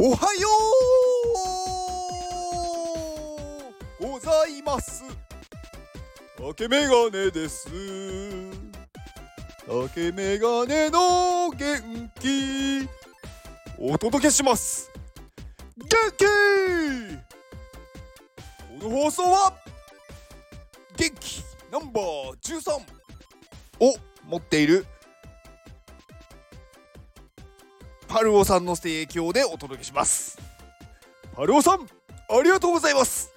おはよう。ございます。竹メガネです。竹メガネの元気。お届けします。元気。この放送は元気。ナンバー13を持っているパルオさんの提供でお届けします。パルオさんありがとうございます。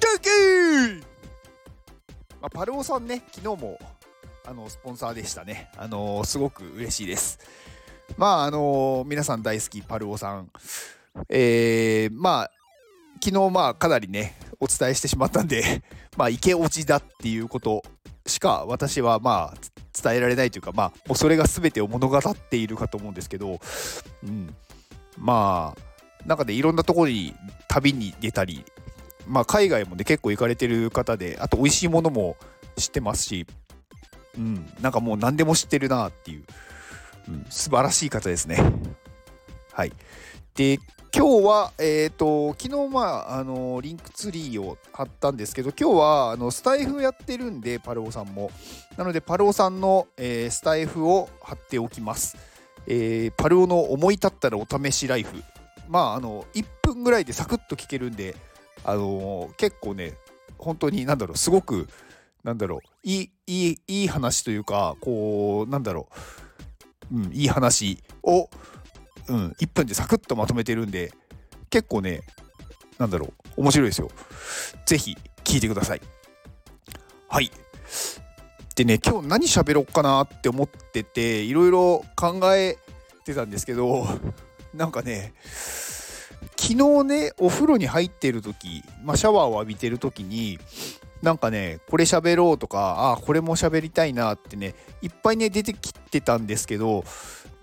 元気!まあ、パルオさんね昨日もあのスポンサーでしたね。あのー、すごく嬉しいです。まああのー、皆さん大好きパルオさん。えー、まあ昨日まあかなりねお伝えしてしまったんでまあイケオジだっていうことしか私はまあ伝えられないというかまあもうそれが全てを物語っているかと思うんですけど、うん、まあなんかねいろんなところに旅に出たりまあ海外もね結構行かれてる方であと美味しいものも知ってますし、うん、なんかもう何でも知ってるなっていう、うん、素晴らしい方ですね。はい。で今日は、えーと、昨日、まあ、あのリンクツリーを貼ったんですけど今日はあのスタイフやってるんでパルオさんも。なのでパルオさんの、えー、スタイフを貼っておきます、えー、パルオの思い立ったらお試しライフ。まああの1分ぐらいでサクッと聞けるんであのー、結構ね本当になんだろうすごくなんだろういいいいいい話というかこうなんだろう、うん、いい話をうん、1分でサクッとまとめてるんで、結構ね、なんだろう、面白いですよ。ぜひ聞いてください。はい。でね、今日何喋ろうかなって思ってて、いろいろ考えてたんですけど、なんかね、昨日ね、お風呂に入ってる時、まあ、シャワーを浴びてる時に、なんかね、これ喋ろうとか、ああ、これも喋りたいなってね、いっぱいね、出てきてたんですけど、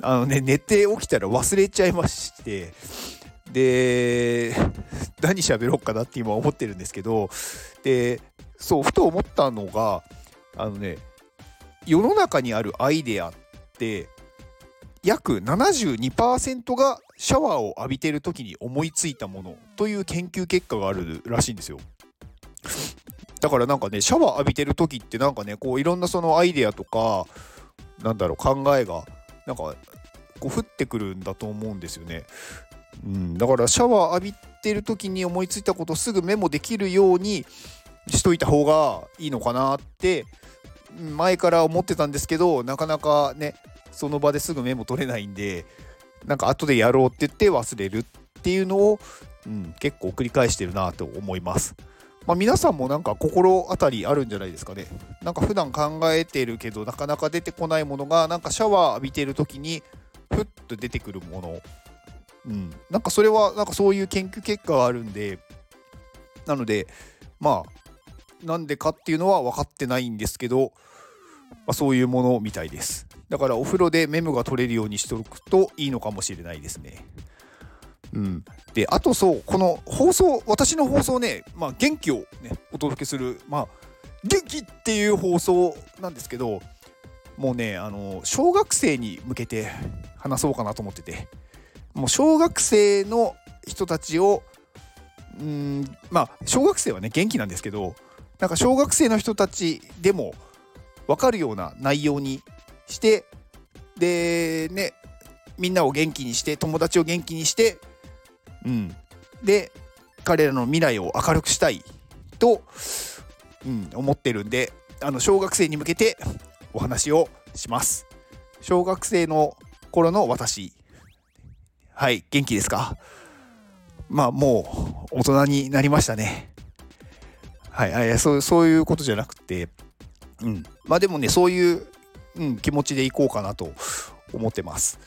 あのね、寝て起きたら忘れちゃいまして、で、何喋ろうかなって今思ってるんですけど、で、そう、ふと思ったのが、あのね、世の中にあるアイデアって、約72%がシャワーを浴びてる時に思いついたものという研究結果があるらしいんですよ。だからなんかねシャワー浴びてる時ってなんかねこういろんなそのアイデアとかなんだろう考えがなんかこう降ってくるんだと思うんですよね。うん、だからシャワー浴びてる時に思いついたことすぐメモできるようにしといた方がいいのかなって前から思ってたんですけどなかなかねその場ですぐメモ取れないんでなんか後でやろうって言って忘れるっていうのを、うん、結構繰り返してるなと思います。まあ、皆さんもなんか心当たりあるんじゃないですかね。なんか普段考えてるけどなかなか出てこないものがなんかシャワー浴びてる時にふっと出てくるもの。うん。なんかそれはなんかそういう研究結果があるんでなのでまあなんでかっていうのは分かってないんですけど、まあ、そういうものみたいです。だからお風呂でメモが取れるようにしておくといいのかもしれないですね。うん、であとそうこの放送私の放送ね、まあ、元気をねお届けするまあ元気っていう放送なんですけどもうねあの小学生に向けて話そうかなと思っててもう小学生の人たちをうんまあ小学生はね元気なんですけどなんか小学生の人たちでも分かるような内容にしてでねみんなを元気にして友達を元気にしてうん、で彼らの未来を明るくしたいと、うん、思ってるんであの小学生に向けてお話をします。小学生の頃の私。はい元気ですか？まあもう大人になりましたね。はいそうそういうことじゃなくてうん。まあでもねそういう、うん、気持ちでいこうかなと思ってます。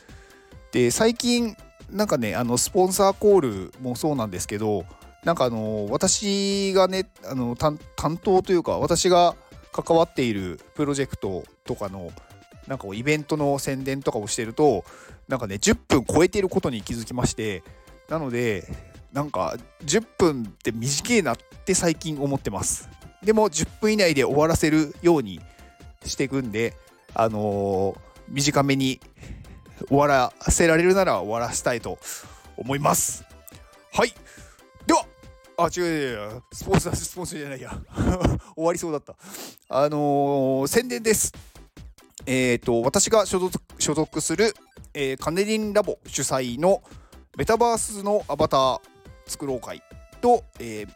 で最近なんかねあのスポンサーコールもそうなんですけどなんかあの私がねあの担当というか私が関わっているプロジェクトとかのなんかイベントの宣伝とかをしてるとなんかね10分超えていることに気づきましてなのでなんか10分って短いなって最近思ってます。でも10分以内で終わらせるようにしていくんであのー、短めに終わらせられるなら終わらせたいと思います。はい。ではあ違う違うスポーツだスポンサーじゃないや。終わりそうだった。あのー、宣伝です。えっ、ー、と私が所属所属する、えー、カネリンラボ主催のメタバースのアバター作ろう会と、えー、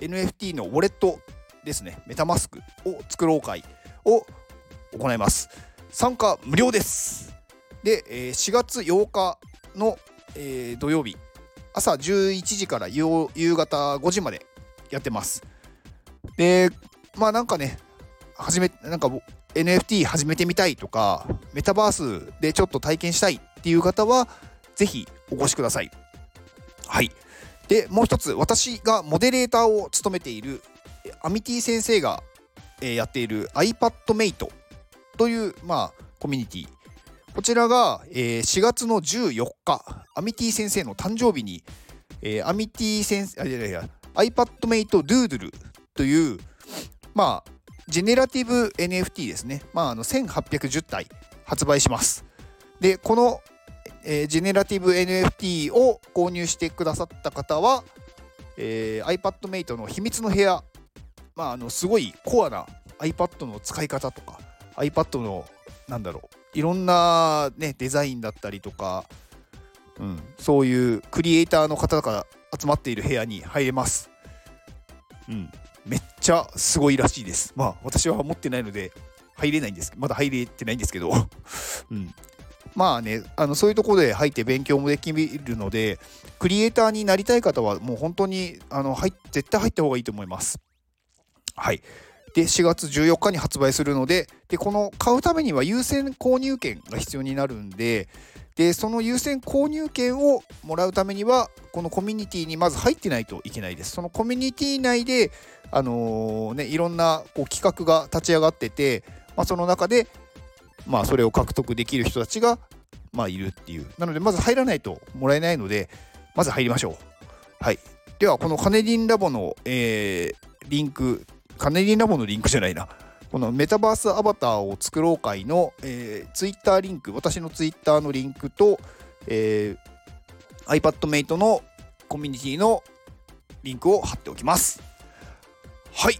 NFT のウォレットですね。メタマスクを作ろう会を行います。参加無料です。で、えー、4月8日の、えー、土曜日朝11時から夕方5時までやってます。でまあなんかね始めなんか NFT 始めてみたいとかメタバースでちょっと体験したいっていう方はぜひお越しください。はい。でもう一つ私がモデレーターを務めているアミティ先生が、えやっている iPadMate という、まあ、コミュニティこちらが、えー、4月の14日アミティ先生の誕生日に、えー、アミティ先生あいやいや iPadMate Doodle というまあジェネラティブ NFT ですね、まあ、あの1810体発売します。でこの、えー、ジェネラティブ NFT を購入してくださった方は、えー、iPadMate の秘密の部屋まあ、あのすごいコアな iPad の使い方とか iPad のなんだろういろんな、ね、デザインだったりとか、うん、そういうクリエイターの方が集まっている部屋に入れます。うん、めっちゃすごいらしいです。まあ私は持ってないので入れないんですまだ入れてないんですけど、うん、まあねあのそういうところで入って勉強もできるのでクリエイターになりたい方はもう本当にあの入絶対入った方がいいと思います。はい。で、4月14日に発売するので、で、この買うためには優先購入券が必要になるんで、で、その優先購入券をもらうためには、このコミュニティにまず入ってないといけないです。そのコミュニティ内で、あのー、ね、いろんなこう企画が立ち上がってて、まあ、その中で、まあ、それを獲得できる人たちが、まあ、いるっていう。なので、まず入らないともらえないので、まず入りましょう。はい。では、このカネリンラボの、えー、リンク、カネリンラボのリンクじゃないな。このメタバースアバターを作ろう会の、えー、ツイッターリンク、私のツイッターのリンクと、えー、iPadMate のコミュニティのリンクを貼っておきます。はい。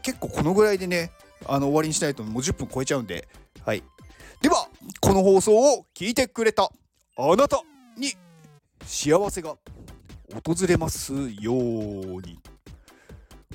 結構このぐらいでね、あの終わりにしないともう10分超えちゃうんで、はい。では、この放送を聞いてくれたあなたに幸せが訪れますように。